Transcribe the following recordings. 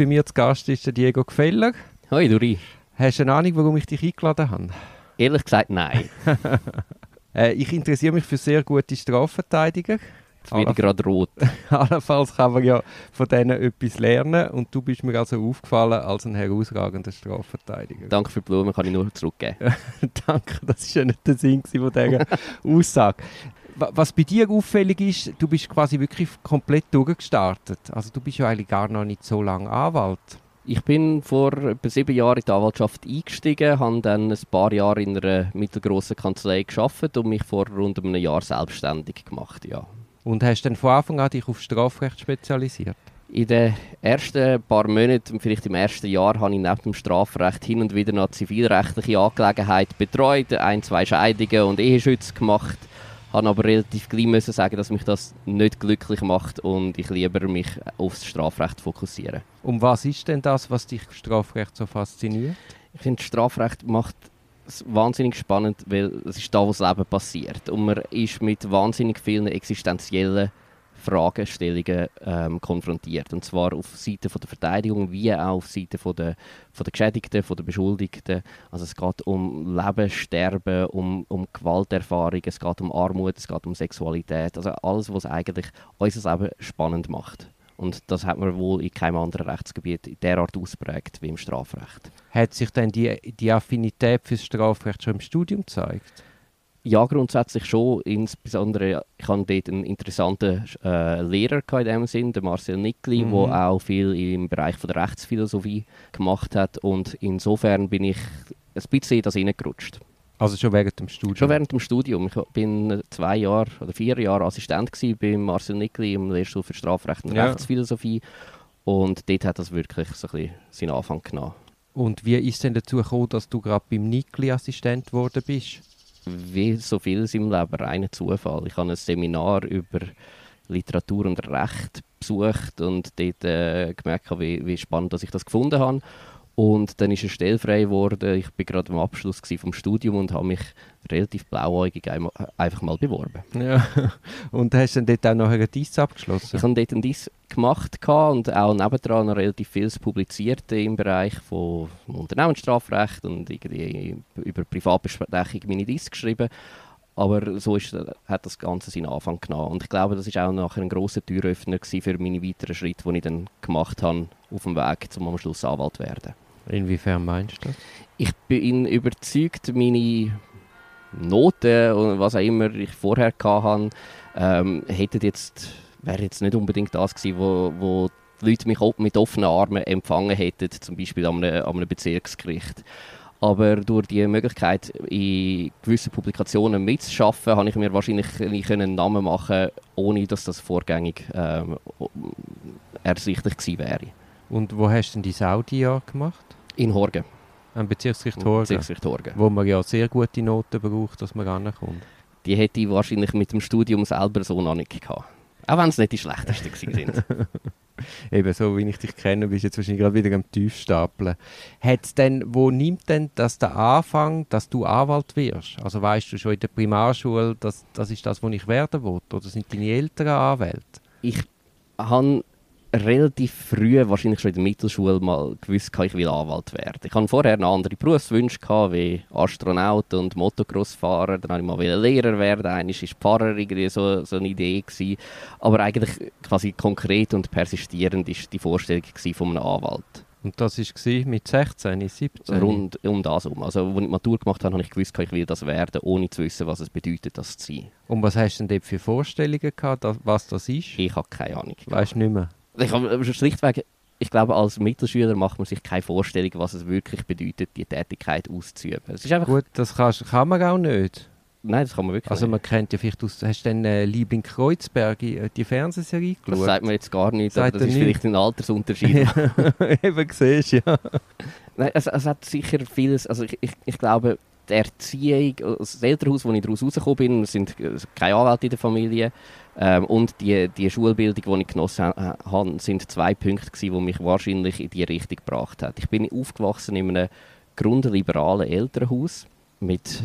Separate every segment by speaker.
Speaker 1: bei mir zu Gast ist der Diego Gefeller.
Speaker 2: Hoi, Duri.
Speaker 1: Hast du eine Ahnung, warum ich dich eingeladen habe?
Speaker 2: Ehrlich gesagt, nein.
Speaker 1: äh, ich interessiere mich für sehr gute Strafverteidiger.
Speaker 2: Jetzt werde ich gerade rot.
Speaker 1: Allenfalls kann man ja von denen etwas lernen und du bist mir also aufgefallen als ein herausragender Strafverteidiger.
Speaker 2: Danke für die Blumen, kann ich nur zurückgeben.
Speaker 1: Danke, das war ja nicht der Sinn von dieser Aussage. Was bei dir auffällig ist, du bist quasi wirklich komplett durchgestartet. Also du bist ja eigentlich gar noch nicht so lange Anwalt.
Speaker 2: Ich bin vor etwa sieben Jahren in die Anwaltschaft eingestiegen, habe dann ein paar Jahre in einer mittelgroßen Kanzlei geschafft und mich vor rund einem Jahr selbstständig gemacht. Ja.
Speaker 1: Und hast dann von Anfang an dich auf Strafrecht spezialisiert?
Speaker 2: In den ersten paar Monaten, vielleicht im ersten Jahr, habe ich neben dem Strafrecht hin und wieder noch zivilrechtliche Angelegenheiten betreut, ein, zwei Scheidungen und Eheschütze gemacht habe aber relativ gleich müssen sagen, dass mich das nicht glücklich macht und ich lieber mich aufs Strafrecht fokussiere.
Speaker 1: Um was ist denn das, was dich Strafrecht so fasziniert?
Speaker 2: Ich finde, Strafrecht macht es wahnsinnig spannend, weil es ist da, wo das Leben passiert und man ist mit wahnsinnig vielen existenziellen Fragestellungen ähm, konfrontiert. Und zwar auf Seite von der Verteidigung wie auch auf Seite von der, von der Geschädigten, von der Beschuldigten. Also es geht um Leben, Sterben, um, um Gewalterfahrung, es geht um Armut, es geht um Sexualität. Also alles, was eigentlich unser Leben spannend macht. Und das hat man wohl in keinem anderen Rechtsgebiet derart ausprägt wie im Strafrecht.
Speaker 1: Hat sich denn die, die Affinität fürs Strafrecht schon im Studium gezeigt?
Speaker 2: Ja, grundsätzlich schon. Insbesondere, ich hatte dort einen interessanten äh, Lehrer in dem Sinn, den Marcel Nickli, mhm. der auch viel im Bereich von der Rechtsphilosophie gemacht hat. Und insofern bin ich ein bisschen in das hineingerutscht.
Speaker 1: Also schon während dem Studium?
Speaker 2: Schon während dem Studium. Ich bin zwei Jahre oder vier Jahre Assistent bei Marcel Nickli im Lehrstuhl für Strafrecht und ja. Rechtsphilosophie. Und dort hat das wirklich so ein bisschen seinen Anfang genommen.
Speaker 1: Und wie ist denn dazu gekommen, dass du gerade beim Nickli Assistent geworden bist?
Speaker 2: Wie so vieles im Leben reiner Zufall. Ich habe ein Seminar über Literatur und Recht besucht und dort äh, gemerkt, wie, wie spannend dass ich das gefunden habe. Und dann ist eine Stelle frei geworden. Ich war gerade am Abschluss vom Studium und habe mich relativ blauäugig einfach mal beworben.
Speaker 1: Ja. Und hast du dann dort auch noch einen Diss abgeschlossen?
Speaker 2: Ich habe dort einen Diss gemacht und auch nebendran noch relativ vieles publiziert im Bereich von Unternehmensstrafrecht und irgendwie über Privatbesprechung meine Diss geschrieben. Aber so ist, hat das Ganze seinen Anfang genommen. Und ich glaube, das war auch nachher ein grosser Türöffner für meine weiteren Schritte, die ich dann gemacht habe auf dem Weg, um am Schluss Anwalt zu werden.
Speaker 1: Inwiefern meinst du das?
Speaker 2: Ich bin überzeugt, meine Noten und was auch immer ich vorher hatte, ähm, hätten jetzt, wäre jetzt nicht unbedingt das gewesen, wo, wo die Leute mich mit offenen Armen empfangen hätten, zum Beispiel an einem, an einem Bezirksgericht. Aber durch die Möglichkeit, in gewissen Publikationen mitzuschaffen, habe ich mir wahrscheinlich einen Namen machen ohne dass das vorgängig ähm, ersichtlich gewesen wäre.
Speaker 1: Und wo hast du denn dein Audi-Jahr gemacht?
Speaker 2: In Horgen.
Speaker 1: Am Bezirksgericht Horgen?
Speaker 2: Bezirksgericht Horgen.
Speaker 1: Wo man ja sehr gute Noten braucht, dass man rankommt.
Speaker 2: Die hätte ich wahrscheinlich mit dem Studium selber so noch nicht gehabt. Auch wenn es nicht die schlechtesten sind.
Speaker 1: Eben so, wie ich dich kenne, bist du jetzt wahrscheinlich gerade wieder am Tiefstapeln. Hat's denn, wo nimmt denn das der Anfang, dass du Anwalt wirst? Also weißt du schon in der Primarschule, dass das ist das, was ich werden will? Oder sind deine Eltern Anwälte?
Speaker 2: Ich habe relativ früh, wahrscheinlich schon in der Mittelschule, mal gewusst, ich will Anwalt werden. Ich hatte vorher noch andere Berufswünsche, gehabt, wie Astronaut und Motocrossfahrer. Dann wollte ich mal Lehrer werden. Einmal war Pfarrer irgendwie so, so eine Idee. Gewesen. Aber eigentlich quasi konkret und persistierend war die Vorstellung von einem Anwalt.
Speaker 1: Und das war mit 16, 17?
Speaker 2: Rund um das herum. Also, als ich die Matur gemacht habe, habe ich gewusst, ich will das werden, ohne zu wissen, was es bedeutet, das zu sein.
Speaker 1: Und was hast du denn dort für Vorstellungen gehabt, was das ist?
Speaker 2: Ich habe keine Ahnung.
Speaker 1: Weißt du nicht mehr?
Speaker 2: Ich habe schlichtweg, ich glaube, als Mittelschüler macht man sich keine Vorstellung, was es wirklich bedeutet, die Tätigkeit auszuüben.
Speaker 1: Es ist einfach Gut, das kannst, kann man auch nicht.
Speaker 2: Nein, das kann man wirklich
Speaker 1: Also man kennt ja vielleicht aus, hast du denn äh, Liebling Kreuzberg äh, die Fernsehserie
Speaker 2: geschaut? Das sagt man jetzt gar nicht, sagt das ist nicht. vielleicht ein Altersunterschied.
Speaker 1: Eben, siehst ja.
Speaker 2: Nein, es, es, hat sicher vieles, also ich, ich, ich glaube, die Erziehung, das Elternhaus, wo ich daraus rausgekommen bin, sind keine Anwälte in der Familie, ähm, und die, die Schulbildung, die ich genossen habe, sind zwei Punkte, die mich wahrscheinlich in die Richtung gebracht haben. Ich bin aufgewachsen in einem grundliberalen Elternhaus mit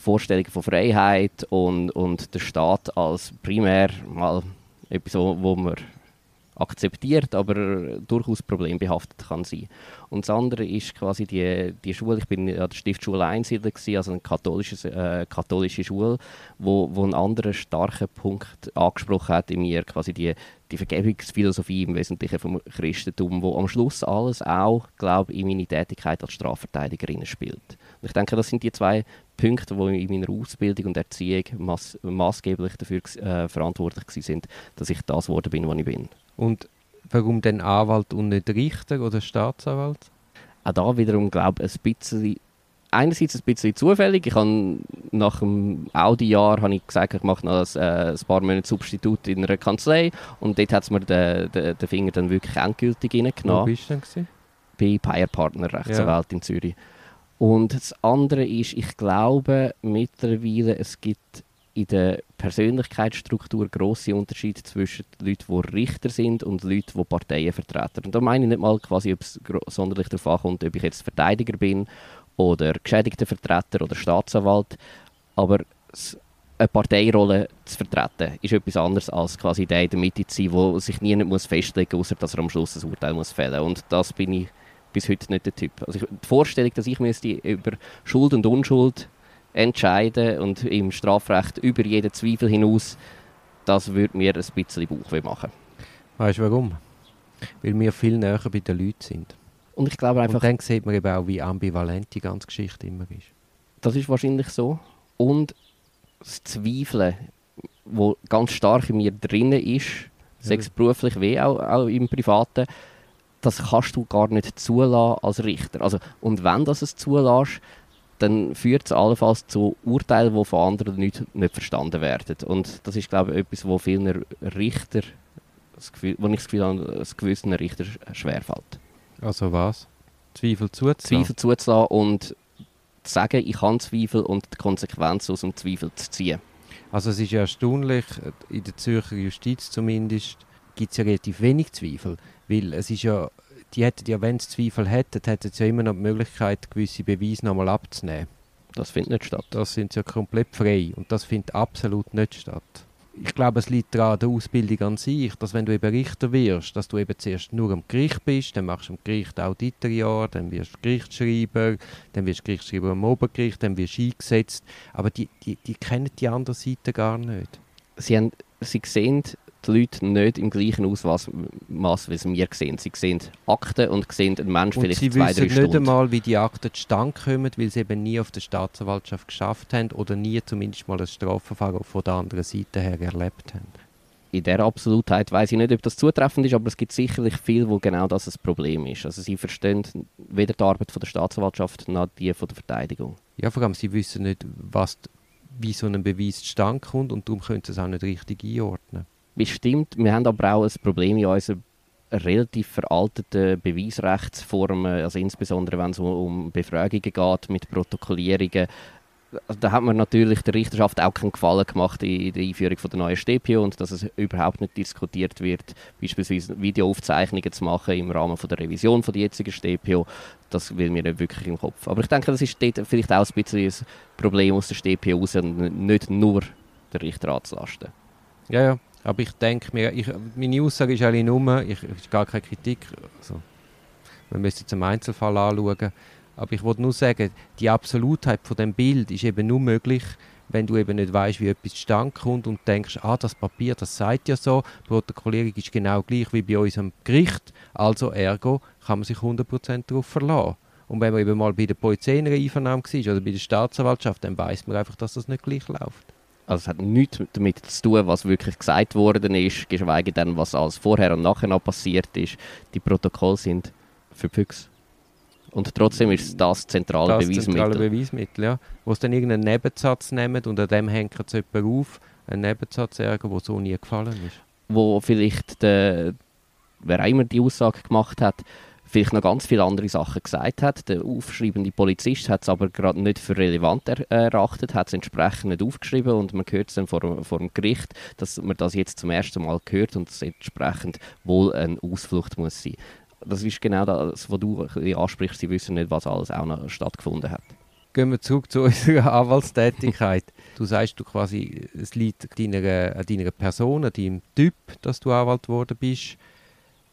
Speaker 2: Vorstellungen von Freiheit und, und der Staat als primär mal etwas, wo man akzeptiert, aber durchaus problembehaftet kann sein. Und das andere ist quasi die, die Schule, ich bin an der Stiftschule Einsiedler, also eine katholische, äh, katholische Schule, wo, wo einen anderen starken Punkt angesprochen hat in mir, quasi die, die Vergebungsphilosophie im Wesentlichen vom Christentum, wo am Schluss alles auch, glaube in meine Tätigkeit als Strafverteidigerin spielt. Und ich denke, das sind die zwei Punkte, die in meiner Ausbildung und Erziehung maß, maßgeblich dafür äh, verantwortlich sind, dass ich das geworden bin, was ich bin.
Speaker 1: Und warum denn Anwalt und nicht Richter oder Staatsanwalt?
Speaker 2: Auch da wiederum, glaube ich, ein bisschen einerseits ein bisschen zufällig. Ich habe nach dem Audi-Jahr habe ich gesagt, ich mache noch ein, äh, ein paar Monate Substitut in einer Kanzlei und dort hat es mir den, den, den, Finger dann wirklich endgültig reingenommen.
Speaker 1: Wo bist du denn?
Speaker 2: Bei Payer Partner Rechtsanwalt ja. in Zürich. Und das andere ist, ich glaube mittlerweile, es gibt in der Persönlichkeitsstruktur große Unterschiede zwischen Leuten, die Richter sind und Leuten, die Parteien vertreten. Und da meine ich nicht mal quasi, ob es sonderlich darauf ankommt, ob ich jetzt Verteidiger bin oder geschädigter Vertreter oder Staatsanwalt. Aber eine Parteirolle zu vertreten, ist etwas anderes als quasi der in der Mitte zu sein, der sich nie muss festlegen muss, außer dass er am Schluss ein Urteil muss fällen muss. Und das bin ich bis heute nicht der Typ. Also die Vorstellung, dass ich müsste über Schuld und Unschuld entscheiden und im Strafrecht über jeden Zweifel hinaus, das würde mir ein bisschen Bauchweh machen.
Speaker 1: Weißt du warum? Weil wir viel näher bei den Leuten sind.
Speaker 2: Und ich glaube einfach... Und
Speaker 1: dann sieht man eben auch, wie ambivalent die ganze Geschichte immer ist.
Speaker 2: Das ist wahrscheinlich so. Und das Zweifeln, wo ganz stark in mir drin ist, sei es beruflich wie auch, auch im Privaten, das kannst du gar nicht zulassen als Richter. Also, und wenn das es zulässt, dann führt es allenfalls zu Urteilen, die von anderen nicht, nicht verstanden werden. Und das ist, glaube ich, etwas, wo vielen Richter, das Gefühl, wo ich das Gefühl habe, es gewissen Richter schwerfällt.
Speaker 1: Also was? Zweifel zuzulassen?
Speaker 2: Zweifel zuzulassen und zu sagen, ich kann Zweifel und die Konsequenzen aus dem Zweifel zu ziehen.
Speaker 1: Also es ist ja erstaunlich, in der Zürcher Justiz zumindest gibt es ja relativ wenig Zweifel, weil es ist ja, die hätten ja, wenn sie Zweifel hätten, hätten sie ja immer noch die Möglichkeit, gewisse Beweise nochmal abzunehmen.
Speaker 2: Das findet nicht statt.
Speaker 1: Das sind ja komplett frei und das findet absolut nicht statt ich glaube, es liegt daran der Ausbildung an sich, dass wenn du eben Richter wirst, dass du eben zuerst nur am Gericht bist, dann machst du am Gericht Auditorjahr, dann wirst du Gerichtsschreiber, dann wirst du Gerichtsschreiber am Obergericht, dann wirst du eingesetzt. Aber die, die, die kennen die andere Seite gar nicht.
Speaker 2: Sie, haben, sie sehen die Leute nicht im gleichen Ausmaß, wie sie mir sehen. Sie sehen Akten und sehen einen Menschen vielleicht zwei, drei Stunden.
Speaker 1: Sie wissen nicht einmal, wie die Akten zustande kommen, weil sie eben nie auf der Staatsanwaltschaft geschafft haben oder nie zumindest mal ein Strafverfahren von der anderen Seite her erlebt haben.
Speaker 2: In der Absolutheit weiß ich nicht, ob das zutreffend ist, aber es gibt sicherlich viel, wo genau das ein Problem ist. Also sie verstehen weder die Arbeit von der Staatsanwaltschaft noch die von der Verteidigung.
Speaker 1: Ja, vor allem sie wissen nicht, was, wie so ein Beweis zustande kommt und darum können sie es auch nicht richtig einordnen
Speaker 2: bestimmt. Wir haben aber auch ein Problem in unseren relativ veralteten Beweisrechtsformen, also insbesondere wenn es um Befragungen geht mit Protokollierungen. Da hat man natürlich der Richterschaft auch keinen Gefallen gemacht in der Einführung der neuen StPO und dass es überhaupt nicht diskutiert wird, beispielsweise Videoaufzeichnungen zu machen im Rahmen von der Revision von der jetzigen StPO, das will mir nicht wirklich im Kopf. Aber ich denke, das ist dort vielleicht auch ein bisschen ein Problem aus der StPO raus und nicht nur der Richter anzulasten.
Speaker 1: Ja, ja, aber ich denke mir, ich, meine Aussage ist eigentlich nur, ich, ist gar keine Kritik, also, man müsste jetzt einen Einzelfall anschauen, aber ich wollte nur sagen, die Absolutheit von dem Bild ist eben nur möglich, wenn du eben nicht weißt, wie etwas zustande kommt und denkst, ah, das Papier, das sagt ja so, Protokollierung ist genau gleich wie bei uns am Gericht, also ergo kann man sich 100% darauf verlassen. Und wenn man eben mal bei der Polizei in einer Einvernahme war oder bei der Staatsanwaltschaft, dann weiß man einfach, dass das nicht gleich läuft.
Speaker 2: Also es hat nichts damit zu tun, was wirklich gesagt worden ist, geschweige denn, was alles vorher und nachher noch passiert ist. Die Protokolle sind für Füchse. Und trotzdem ist das zentrale das Beweismittel.
Speaker 1: zentrale Beweismittel, ja. Wo sie dann irgendeinen Nebensatz nehmen und an dem hängt es jemand auf, einen Nebensatz sagen, der so nie gefallen ist.
Speaker 2: Wo vielleicht der, wer auch immer die Aussage gemacht hat, vielleicht noch ganz viele andere Sachen gesagt hat. Der aufschreibende Polizist hat es aber gerade nicht für relevant er erachtet, hat es entsprechend nicht aufgeschrieben und man hört es dann vor, vor dem Gericht, dass man das jetzt zum ersten Mal hört und es entsprechend wohl eine Ausflucht muss sein. Das ist genau das, was du ansprichst. Sie wissen nicht, was alles auch noch stattgefunden hat.
Speaker 1: Gehen wir zurück zu unserer Anwaltstätigkeit. du sagst, du quasi, es liegt deiner, an deiner Person, an deinem Typ, dass du Anwalt geworden bist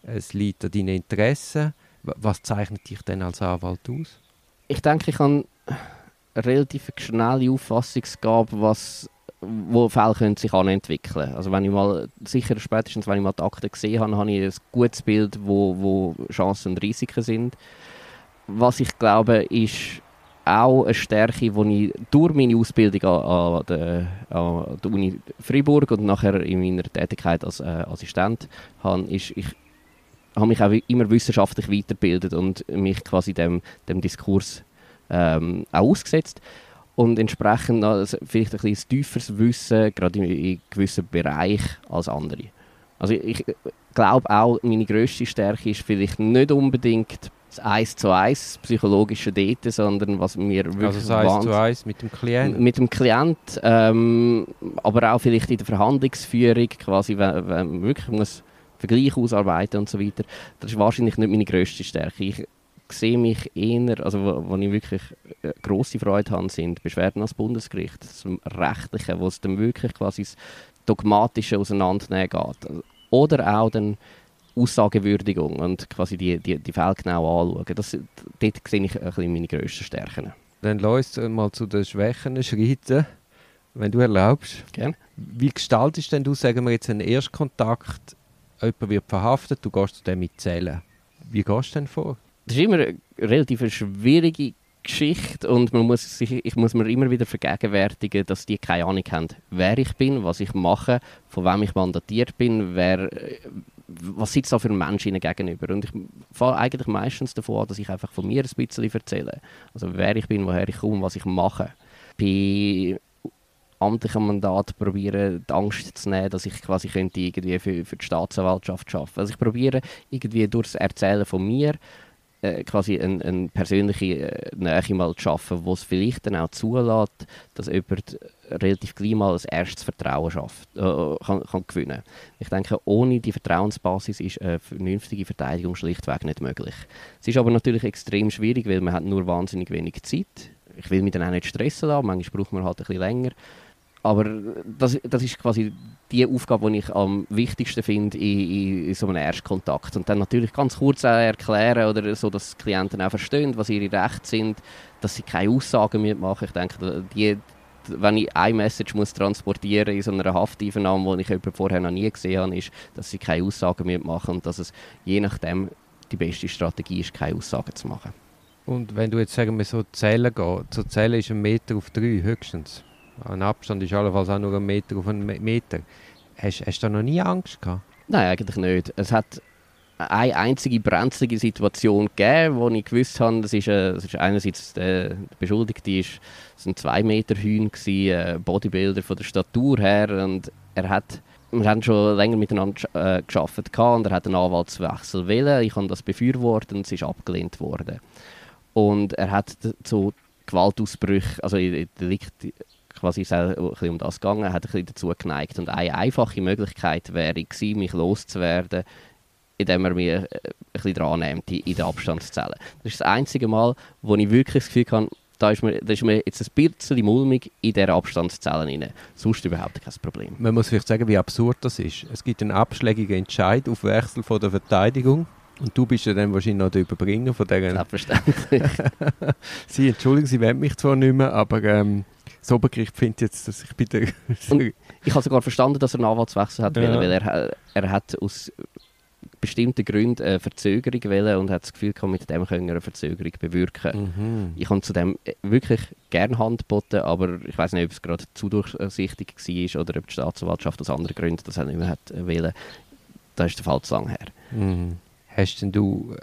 Speaker 1: es liegt an deinen Interessen. Was zeichnet dich denn als Anwalt aus?
Speaker 2: Ich denke, ich habe eine relativ schnelle Auffassungsgabe, was wo Fälle können sich entwickeln Also wenn ich mal, sicher spätestens wenn ich mal die Akte gesehen habe, habe ich ein gutes Bild, wo, wo Chancen und Risiken sind. Was ich glaube, ist auch eine Stärke, die ich durch meine Ausbildung an, an, der, an der Uni Freiburg und nachher in meiner Tätigkeit als äh, Assistent habe, ist, ich habe mich auch immer wissenschaftlich weitergebildet und mich quasi dem, dem Diskurs ähm, auch ausgesetzt und entsprechend also vielleicht ein bisschen tieferes Wissen, gerade in, in gewissen Bereichen als andere. Also ich glaube auch, meine grösste Stärke ist vielleicht nicht unbedingt das Eis zu Eis psychologische Date, sondern was mir
Speaker 1: wirklich Also das Eis zu Eis mit dem Klient?
Speaker 2: Mit dem Klient, ähm, aber auch vielleicht in der Verhandlungsführung, quasi, wenn, wenn man wirklich muss Vergleich ausarbeiten und so weiter. Das ist wahrscheinlich nicht meine grösste Stärke. Ich sehe mich eher, also wo, wo ich wirklich äh, grosse Freude habe, sind Beschwerden als Bundesgericht, das Rechtliche, wo es dann wirklich quasi das Dogmatische auseinandernehmen geht. Oder auch dann Aussagewürdigung und quasi die, die, die Fälle genau anschauen. Das, dort sehe ich ein bisschen meine grössten Stärken.
Speaker 1: Dann lass uns mal zu den Schwächen schreiten, wenn du erlaubst.
Speaker 2: Gerne.
Speaker 1: Wie gestaltest denn du, sagen wir jetzt, einen Erstkontakt, jemand wird verhaftet, du gehst zu dem mitzählen. Wie gehst du denn vor?
Speaker 2: Das ist immer eine relativ schwierige Geschichte und man muss sich, ich muss mir immer wieder vergegenwärtigen, dass die keine Ahnung haben, wer ich bin, was ich mache, von wem ich mandatiert bin, wer, was sitzt da für ein Mensch ihnen gegenüber. Und ich fahre eigentlich meistens davon an, dass ich einfach von mir ein bisschen erzähle. Also wer ich bin, woher ich komme, was ich mache. Bei amtlichen Mandat probieren, die Angst zu nehmen, dass ich quasi könnte irgendwie für, für die Staatsanwaltschaft arbeiten. Also ich probiere irgendwie durch das Erzählen von mir äh, quasi eine, eine persönliche äh, Nähe mal zu schaffen, wo es vielleicht dann auch zulässt, dass jemand relativ gleich mal ein erstes Vertrauen schafft, äh, kann, kann gewinnen Ich denke, ohne die Vertrauensbasis ist eine vernünftige Verteidigung schlichtweg nicht möglich. Es ist aber natürlich extrem schwierig, weil man hat nur wahnsinnig wenig Zeit. Ich will mich dann auch nicht stressen lassen, manchmal braucht man halt ein bisschen länger. Aber das, das ist quasi die Aufgabe, die ich am wichtigsten finde in, in, so einem Erstkontakt. Und dann natürlich ganz kurz erklären, oder so, dass die Klienten auch verstehen, was ihre Rechte sind, dass sie keine Aussagen machen Ich denke, die, wenn ich eine Message muss transportieren in so einer Hafteinvernahme, die ich vorher noch nie gesehen habe, ist, dass sie keine Aussagen machen und dass es je nachdem die beste Strategie ist, keine Aussagen zu machen.
Speaker 1: Und wenn du jetzt sagen wir so zählen gehst, so zählen ist ein Meter auf drei höchstens. Ein Abstand ist allenfalls auch nur ein Meter auf einen Meter. Hast, hast du da noch nie Angst gehabt?
Speaker 2: Nein, eigentlich nicht. Es hat eine einzige brenzlige Situation gegeben, wo ich gewusst habe, das ist, äh, das ist einerseits der, der Beschuldigte ist, das ein 2 Meter Hühn ein Bodybuilder von der Statur her und er hat wir haben schon länger miteinander äh, gearbeitet und er hat einen Anwaltswechsel wählen. Ich habe das befürwortet und es ist abgelehnt worden. Und er hat zu Gewaltausbrüchen, also Delikt quasi ein bisschen um das gegangen, hat ein bisschen dazu geneigt. Und eine einfache Möglichkeit wäre gewesen, mich loszuwerden, indem er mich äh, ein bisschen dran nimmt, in den Abstand zu zählen. Das ist das einzige Mal, wo ich wirklich das Gefühl habe, da ist mir, da ist mir jetzt ein bisschen mulmig in dieser Abstandszelle rein. Sonst überhaupt kein Problem.
Speaker 1: Man muss vielleicht sagen, wie absurd das ist. Es gibt einen abschlägigen Entscheid auf Wechsel von der Verteidigung. Und du bist ja dann wahrscheinlich noch der Überbringer von deren...
Speaker 2: Selbstverständlich.
Speaker 1: Sie, entschuldigen, Sie wollen mich zwar nicht mehr, aber ähm, das Obergericht findet jetzt, dass ich bitte...
Speaker 2: ich habe sogar verstanden, dass er einen Anwaltswechsel hat, ja. weil er, er hat aus bestimmten Gründen eine Verzögerung wählen und hat das Gefühl gehabt, mit dem können wir eine Verzögerung bewirken. Mhm. Ich habe zu dem wirklich gerne Hand geboten, aber ich weiß nicht, ob es gerade zu durchsichtig war oder ob die Staatsanwaltschaft aus anderen Gründen das nicht mehr hat wählen. Da ist der Fall zu lang her.
Speaker 1: Mhm. Hast denn du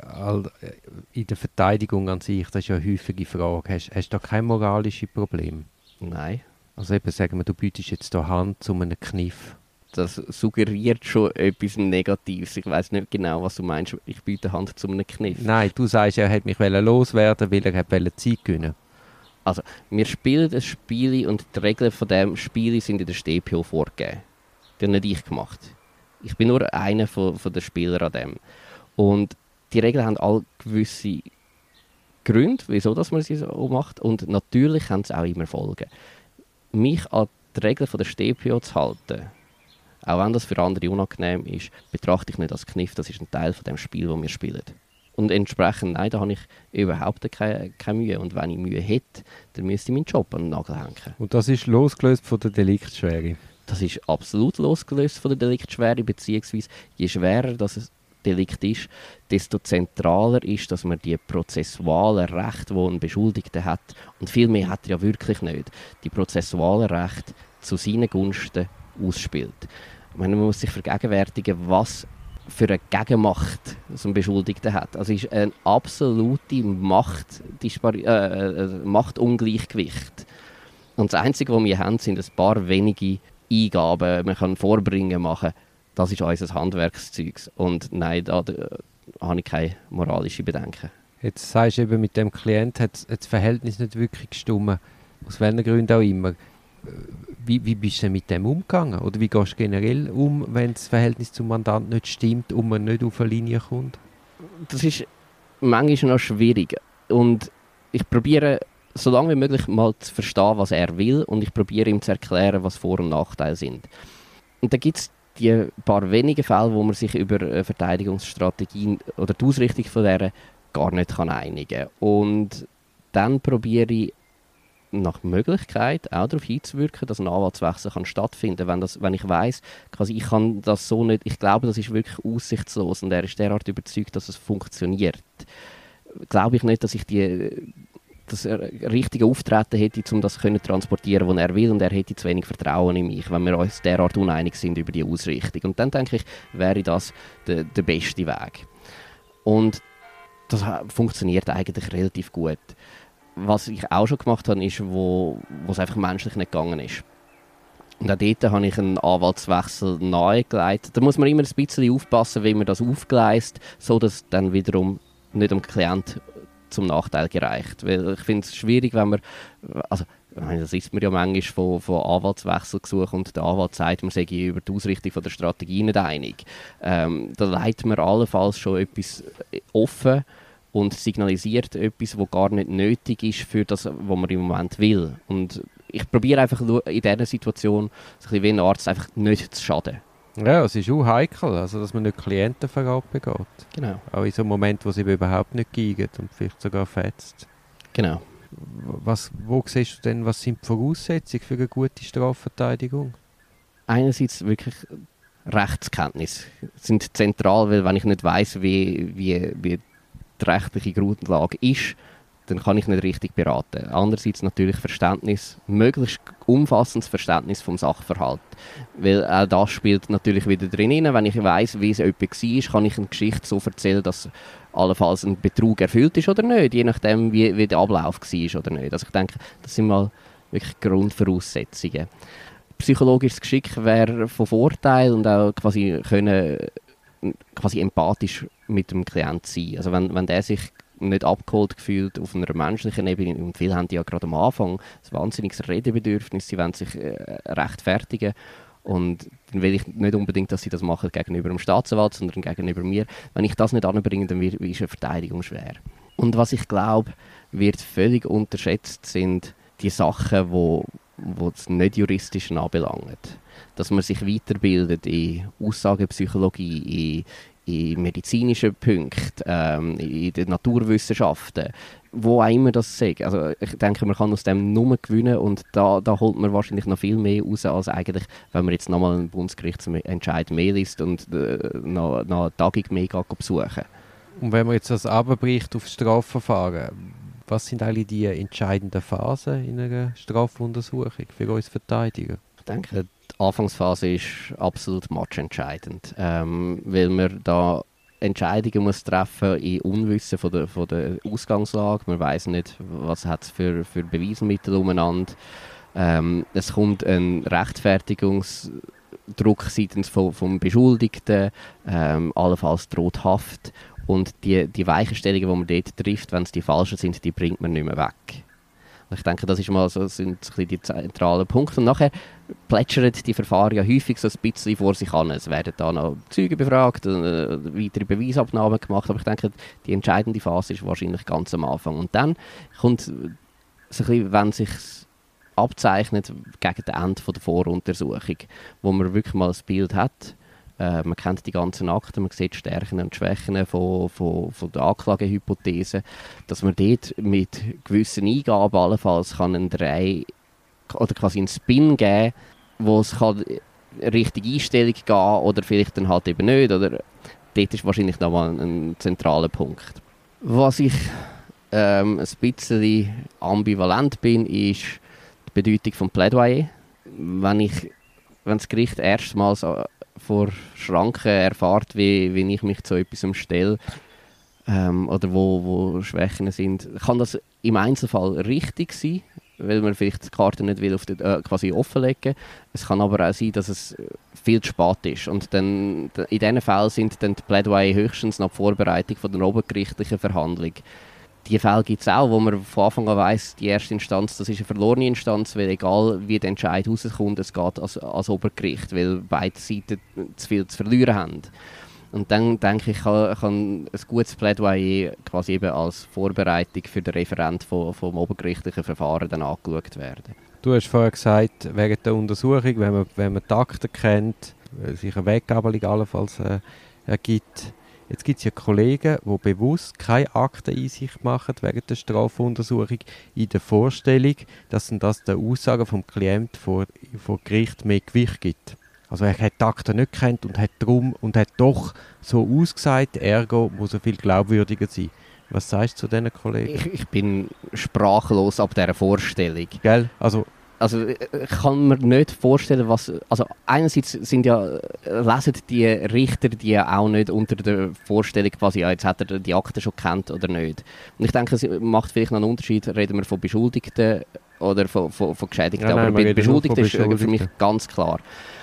Speaker 1: in der Verteidigung an sich, das ist ja eine häufige Frage, hast, hast du da kein moralisches Problem?
Speaker 2: Nein.
Speaker 1: Also eben sagen wir, du bietest jetzt da Hand zu einem Kniff.
Speaker 2: Das suggeriert schon etwas Negatives. Ich weiß nicht genau, was du meinst. Ich biete Hand zu einem Kniff.
Speaker 1: Nein, du sagst, er hat mich loswerden weil er wollte Zeit gewinnen
Speaker 2: Also, wir spielen ein Spiel und die Regeln von dem Spiel sind in der StPO vorgegeben. Die habe nicht ich gemacht. Ich bin nur einer von, von den Spielern an dem. Und die Regeln haben alle gewisse Gründe, wieso dass man sie so macht. Und natürlich haben sie auch immer Folgen. Mich an die Regeln von der StPO zu halten, Auch wenn das für andere unangenehm ist, betrachte ich nicht als Kniff, das ist ein Teil von dem Spiel, das wir spielen. Und entsprechend, nein, da habe ich überhaupt keine, keine Mühe. Und wenn ich Mühe hätte, dann müsste ich meinen Job an den Nagel hängen.
Speaker 1: Und das ist losgelöst von der Deliktschwere?
Speaker 2: Das ist absolut losgelöst von der Deliktschwere, beziehungsweise je schwerer das ein Delikt ist, desto zentraler ist, dass man die prozessualen Rechte, die ein Beschuldigter hat, und viel mehr hat er ja wirklich nicht, die prozessualen Rechte zu seinen Gunsten ausspielt. man muss sich vergegenwärtigen, was für eine Gegenmacht so ein Beschuldigter hat. Also es ist ein absolute Macht, äh, äh, Machtungleichgewicht. Und das Einzige, was wir haben, sind ein paar wenige Eingaben. Man kann Vorbringen machen. Das ist unser Handwerkszeug. Und nein, da, da habe ich keine moralischen Bedenken.
Speaker 1: Jetzt sagst du eben, mit dem Klient hat das Verhältnis nicht wirklich gestimmt. Aus welchen Gründen auch immer wie, wie bist du mit dem umgegangen? Oder wie gehst du generell um, wenn das Verhältnis zum Mandant nicht stimmt und man nicht auf eine Linie kommt?
Speaker 2: Das ist manchmal noch schwierig. Und ich probiere, so lange wie möglich, mal zu verstehen, was er will. Und ich probiere ihm zu erklären, was Vor- und Nachteile sind. Und da gibt es die paar wenigen Fälle, wo man sich über Verteidigungsstrategien oder die Ausrichtung von der gar nicht kann einigen kann. Und dann probiere ich nach Möglichkeit auch darauf hinzuwirken, dass ein Anwaltswechsel kann stattfinden. Wenn, wenn ich weiß, quasi ich kann das so nicht, ich glaube, das ist wirklich aussichtslos und er ist derart überzeugt, dass es funktioniert, glaube ich nicht, dass ich die das richtige Auftreten hätte, um das zu transportieren, was er will, und er hätte zu wenig Vertrauen in mich, wenn wir uns derart uneinig sind über die Ausrichtung. Und dann denke ich, wäre das der, der beste Weg. Und das funktioniert eigentlich relativ gut was ich auch schon gemacht habe, ist, wo, wo es einfach menschlich nicht gegangen ist. Und auch dort habe ich einen Anwaltswechsel nahegelegt. Da muss man immer ein bisschen aufpassen, wie man das aufgleist, so dass dann wiederum nicht dem Klient zum Nachteil gereicht. Weil ich finde es schwierig, wenn man, also das ist mir ja manchmal von, von Anwaltswechsel gesucht und der Anwalt sagt, man sei über die Ausrichtung von der Strategie nicht einig. Ähm, da leitet man allenfalls schon etwas offen und signalisiert etwas, was gar nicht nötig ist für das, was man im Moment will. Und ich probiere einfach in dieser Situation, so ein wie ein Arzt, einfach nicht zu schaden.
Speaker 1: Ja, es ist auch heikel, also dass man nicht Klientenverrat begeht.
Speaker 2: Genau.
Speaker 1: Auch in so einem Moment, wo es überhaupt nicht geht und vielleicht sogar fetzt.
Speaker 2: Genau.
Speaker 1: Was, wo siehst du denn, was sind die Voraussetzungen für eine gute Strafverteidigung?
Speaker 2: Einerseits wirklich Rechtskenntnis sind zentral, weil wenn ich nicht weiß, wie, wie, wie die rechtliche Grundlage ist, dann kann ich nicht richtig beraten. Andererseits natürlich Verständnis, möglichst umfassendes Verständnis vom Sachverhalt. Weil auch das spielt natürlich wieder drin. Wenn ich weiß, wie es jemand war, kann ich eine Geschichte so erzählen, dass allenfalls ein Betrug erfüllt ist oder nicht, je nachdem, wie, wie der Ablauf war oder nicht. Also ich denke, das sind mal wirklich Grundvoraussetzungen. Psychologisches Geschick wäre von Vorteil und auch quasi können quasi empathisch mit dem Klient sein. Also wenn, wenn der sich nicht abgeholt gefühlt auf einer menschlichen Ebene, und viele haben ja gerade am Anfang ein wahnsinniges Redebedürfnis, sie wollen sich äh, rechtfertigen und dann will ich nicht unbedingt, dass sie das machen gegenüber dem Staatsanwalt, sondern gegenüber mir. Wenn ich das nicht anbringe, dann ist eine Verteidigung schwer. Und was ich glaube, wird völlig unterschätzt, sind die Sachen, wo, wo das nicht juristische anbelangen. Dass man sich weiterbildet in Aussagepsychologie, in, in medizinischen Punkten, ähm, in den Naturwissenschaften, wo auch immer das sagt. Also ich denke, man kann aus dem nur gewinnen und da, da holt man wahrscheinlich noch viel mehr raus, als eigentlich, wenn man jetzt nochmal einen Bundesgerichtsentscheid mehr liest und äh, noch, noch eine Tagung mehr besuchen
Speaker 1: Und wenn man jetzt das abbricht auf Strafverfahren, was sind eigentlich die entscheidenden Phasen in einer Strafuntersuchung für uns Verteidiger?
Speaker 2: Ich denke, die Anfangsphase ist absolut matchentscheidend, ähm, weil man da Entscheidungen muss treffen in Unwissen von der, von der Ausgangslage. Man weiß nicht, was es für, für Beweismittel umeinander. Ähm, es kommt ein Rechtfertigungsdruck seitens vom, vom Beschuldigten, ähm, allenfalls droht Haft und die, die Weichenstellungen, die man dort trifft, wenn es die falschen sind, die bringt man nicht mehr weg. Ich denke, das ist mal so, sind die zentralen Punkte. Und nachher plätschern die Verfahren ja häufig so ein bisschen vor sich an. Es werden da noch Zeugen befragt, äh, weitere Beweisabnahmen gemacht, aber ich denke, die entscheidende Phase ist wahrscheinlich ganz am Anfang. Und dann kommt so ein bisschen, wenn sich abzeichnet gegen das Ende der Voruntersuchung, wo man wirklich mal ein Bild hat. Äh, man kennt die ganzen Akten, man sieht Stärken und Schwächen von, von, von der Anklagehypothese, dass man dort mit gewissen Eingaben allenfalls kann einen Drei oder quasi einen Spin geben, wo es kann richtige Einstellung gehen oder vielleicht dann halt eben nicht. Oder dort ist wahrscheinlich nochmal ein, ein zentraler Punkt. Was ich ähm, ein bisschen ambivalent bin, ist die Bedeutung von Plädoyer. Wenn, ich, wenn das Gericht erstmals äh, vor Schranken erfahrt, wie, wie ich mich zu etwas stelle ähm, oder wo, wo Schwächen sind, kann das im Einzelfall richtig sein, weil man vielleicht die Karte nicht will auf die, äh, quasi offenlegen Es kann aber auch sein, dass es viel zu spät ist. Und dann, in diesen Fällen sind dann die Plädoyer höchstens die Vorbereitung von der obergerichtlichen Verhandlung. Die Fälle gibt es auch, wo man von Anfang an weiss, die erste Instanz, das ist eine verlorene Instanz, weil egal wie der Entscheid rauskommt, es geht als, als Obergericht, weil beide Seiten zu viel zu verlieren haben. Und dann denke ich, kann, kann ein gutes Plädoyer quasi eben als Vorbereitung für den Referent vom, vom obergerichtlichen Verfahren dann angeschaut werden.
Speaker 1: Du hast vorher gesagt, wegen der Untersuchung, wenn man, wenn man die Akten kennt, sich eine Weggabelung allenfalls äh, ergibt. Jetzt gibt es ja Kollegen, die bewusst keine Akteneinsicht machen wegen der Strafuntersuchung in der Vorstellung, dass das der Aussage vom Klienten vor, vor Gericht mehr Gewicht gibt. Also er hat die Akte nicht kennt und hat drum und hat doch so ausgesagt, ergo muss er viel glaubwürdiger sein. Was sagst du zu diesen Kollegen?
Speaker 2: Ich, ich bin sprachlos ab dieser Vorstellung.
Speaker 1: Gell? Also
Speaker 2: also ich kann mir nicht vorstellen, was. Also einerseits sind ja lesen die Richter die ja auch nicht unter der Vorstellung quasi, ja, jetzt hat er die Akte schon kennt oder nicht. Und ich denke, es macht vielleicht noch einen Unterschied, reden wir von Beschuldigten oder von, von, von Geschädigten.
Speaker 1: Ja, nein,
Speaker 2: Aber bei Beschuldigten ist für mich ganz klar.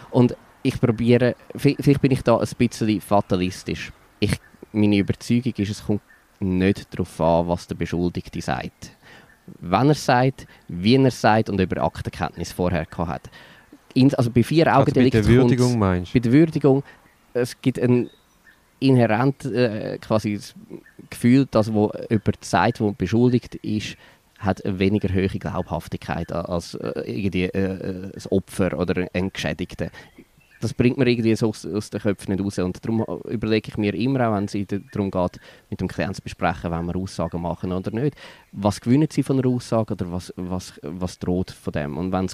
Speaker 2: Und ich probiere, vielleicht bin ich da ein bisschen fatalistisch. Ich, meine Überzeugung ist, es kommt nicht darauf an, was der Beschuldigte sagt. Wenn er sagt, wie er sagt und über Aktenkenntnis vorher gehabt hat. In, also bei vier
Speaker 1: also bei der Würdigung meinst
Speaker 2: bei der Würdigung, es gibt ein inhärent äh, quasi das Gefühl, dass wo jemand sagt, wo beschuldigt ist, hat eine weniger hohe Glaubhaftigkeit als äh, irgendwie äh, ein Opfer oder ein Geschädigter. Das bringt mir irgendwie so aus, aus den Köpfen nicht raus. Und darum überlege ich mir immer auch, wenn es darum geht, mit dem Klienten zu besprechen, wenn wir Aussagen machen oder nicht, was gewinnen sie von einer Aussage oder was, was, was droht von dem. Und wenn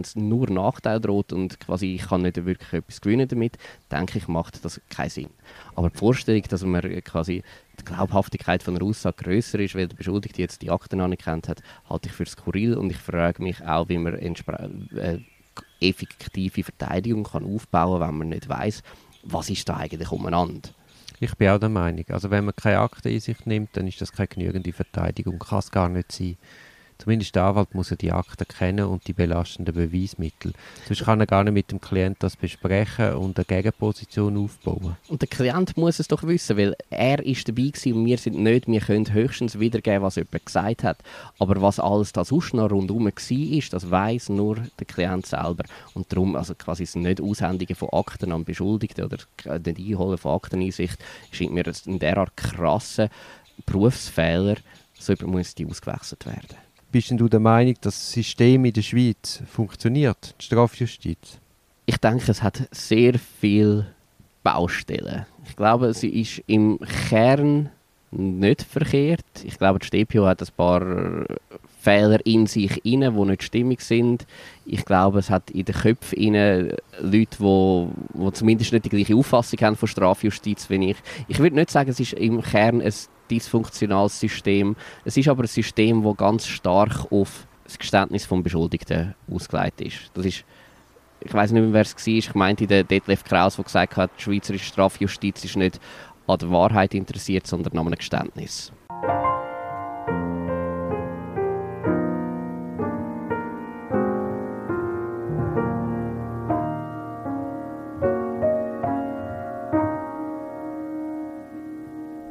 Speaker 2: es, nur Nachteil droht und quasi ich kann nicht wirklich etwas gewinnen damit, denke ich, macht das keinen Sinn. Aber die Vorstellung, dass man quasi die Glaubhaftigkeit von einer Aussage größer ist, weil der Beschuldigte jetzt die Akten anerkannt hat, halte ich für skurril und ich frage mich auch, wie man äh, effektive Verteidigung kann aufbauen kann, wenn man nicht weiß, was ist da eigentlich umeinander.
Speaker 1: Ich bin auch der Meinung, also wenn man keine Akte in sich nimmt, dann ist das keine genügende Verteidigung, kann es gar nicht sein. Zumindest der Anwalt muss ja die Akte kennen und die belastenden Beweismittel. Sonst kann er gar nicht mit dem Klient das besprechen und eine Gegenposition aufbauen.
Speaker 2: Und der Klient muss es doch wissen, weil er ist dabei gewesen und wir sind nicht. Wir können höchstens wiedergeben, was jemand gesagt hat. Aber was alles da sonst noch rundherum war, das weiß nur der Klient selber. Und darum, also quasi das nicht Aushändigen von Akten an Beschuldigten oder nicht Einholen von Akteneinsicht, scheint mir ein derart krasser Berufsfehler, so muss die ausgewechselt werden.
Speaker 1: Bist denn du der Meinung, dass das System in der Schweiz funktioniert, die Strafjustiz?
Speaker 2: Ich denke, es hat sehr viele Baustellen. Ich glaube, sie ist im Kern nicht verkehrt. Ich glaube, die StPO hat ein paar Fehler in sich die nicht stimmig sind. Ich glaube, es hat in den Köpfen Leute, die, die zumindest nicht die gleiche Auffassung haben von Strafjustiz wie ich. Ich würde nicht sagen, es ist im Kern ein dysfunktionales System. Es ist aber ein System, das ganz stark auf das Geständnis des Beschuldigten ausgelegt ist. Das ist ich weiß nicht mehr, wer es war. Ich meinte der Detlef Kraus, der gesagt hat, die Schweizerische Strafjustiz ist nicht an der Wahrheit interessiert, sondern an einem Geständnis.